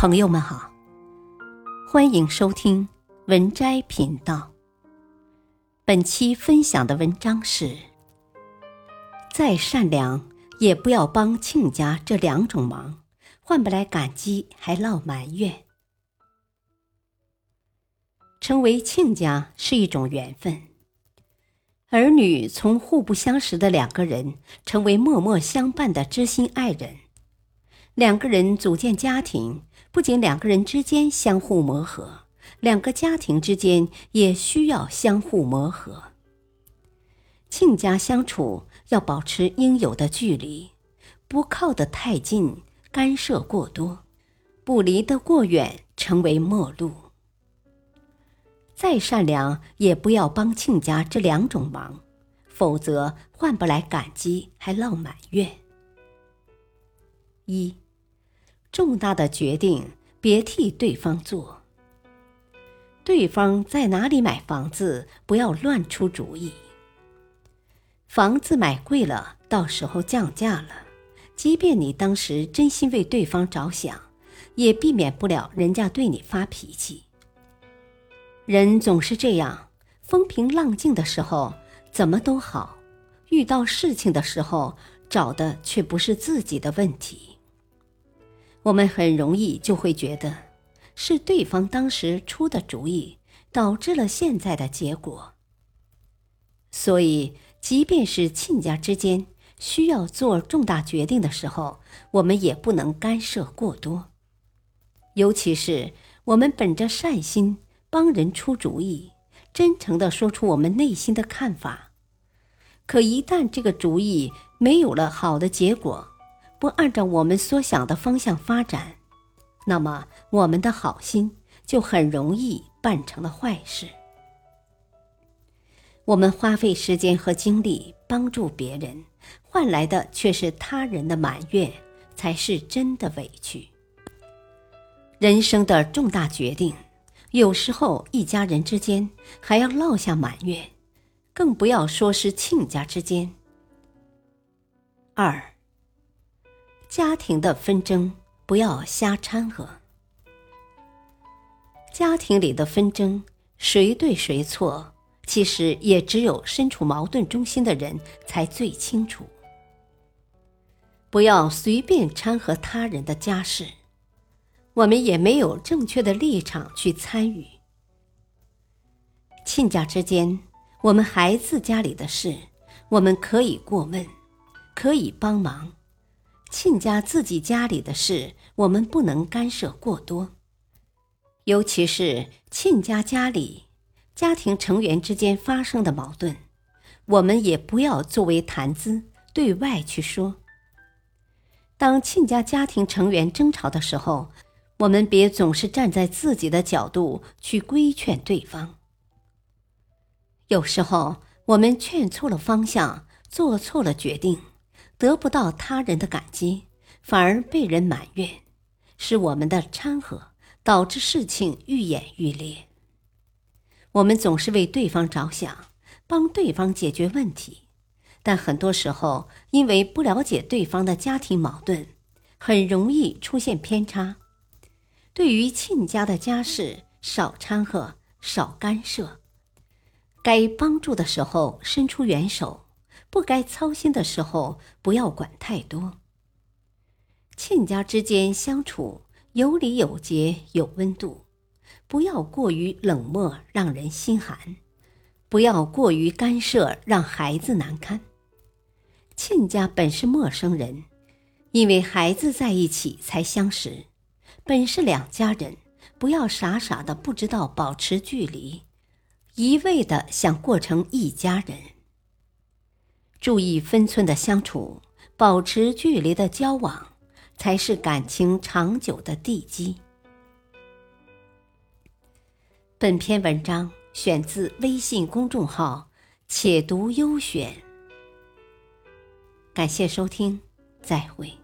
朋友们好，欢迎收听文摘频道。本期分享的文章是：再善良也不要帮亲家这两种忙，换不来感激还落埋怨。成为亲家是一种缘分，儿女从互不相识的两个人，成为默默相伴的知心爱人。两个人组建家庭。不仅两个人之间相互磨合，两个家庭之间也需要相互磨合。亲家相处要保持应有的距离，不靠得太近，干涉过多；不离得过远，成为陌路。再善良，也不要帮亲家这两种忙，否则换不来感激，还落埋怨。一。重大的决定别替对方做。对方在哪里买房子，不要乱出主意。房子买贵了，到时候降价了，即便你当时真心为对方着想，也避免不了人家对你发脾气。人总是这样，风平浪静的时候怎么都好，遇到事情的时候找的却不是自己的问题。我们很容易就会觉得，是对方当时出的主意导致了现在的结果。所以，即便是亲家之间需要做重大决定的时候，我们也不能干涉过多。尤其是我们本着善心帮人出主意，真诚的说出我们内心的看法，可一旦这个主意没有了好的结果，不按照我们所想的方向发展，那么我们的好心就很容易办成了坏事。我们花费时间和精力帮助别人，换来的却是他人的埋怨，才是真的委屈。人生的重大决定，有时候一家人之间还要落下埋怨，更不要说是亲家之间。二。家庭的纷争不要瞎掺和。家庭里的纷争，谁对谁错，其实也只有身处矛盾中心的人才最清楚。不要随便掺和他人的家事，我们也没有正确的立场去参与。亲家之间，我们孩子家里的事，我们可以过问，可以帮忙。亲家自己家里的事，我们不能干涉过多。尤其是亲家家里家庭成员之间发生的矛盾，我们也不要作为谈资对外去说。当亲家家庭成员争吵的时候，我们别总是站在自己的角度去规劝对方。有时候我们劝错了方向，做错了决定。得不到他人的感激，反而被人埋怨，是我们的掺和导致事情愈演愈烈。我们总是为对方着想，帮对方解决问题，但很多时候因为不了解对方的家庭矛盾，很容易出现偏差。对于亲家的家事，少掺和，少干涉，该帮助的时候伸出援手。不该操心的时候，不要管太多。亲家之间相处有礼有节有温度，不要过于冷漠让人心寒，不要过于干涉让孩子难堪。亲家本是陌生人，因为孩子在一起才相识，本是两家人，不要傻傻的不知道保持距离，一味的想过成一家人。注意分寸的相处，保持距离的交往，才是感情长久的地基。本篇文章选自微信公众号“且读优选”，感谢收听，再会。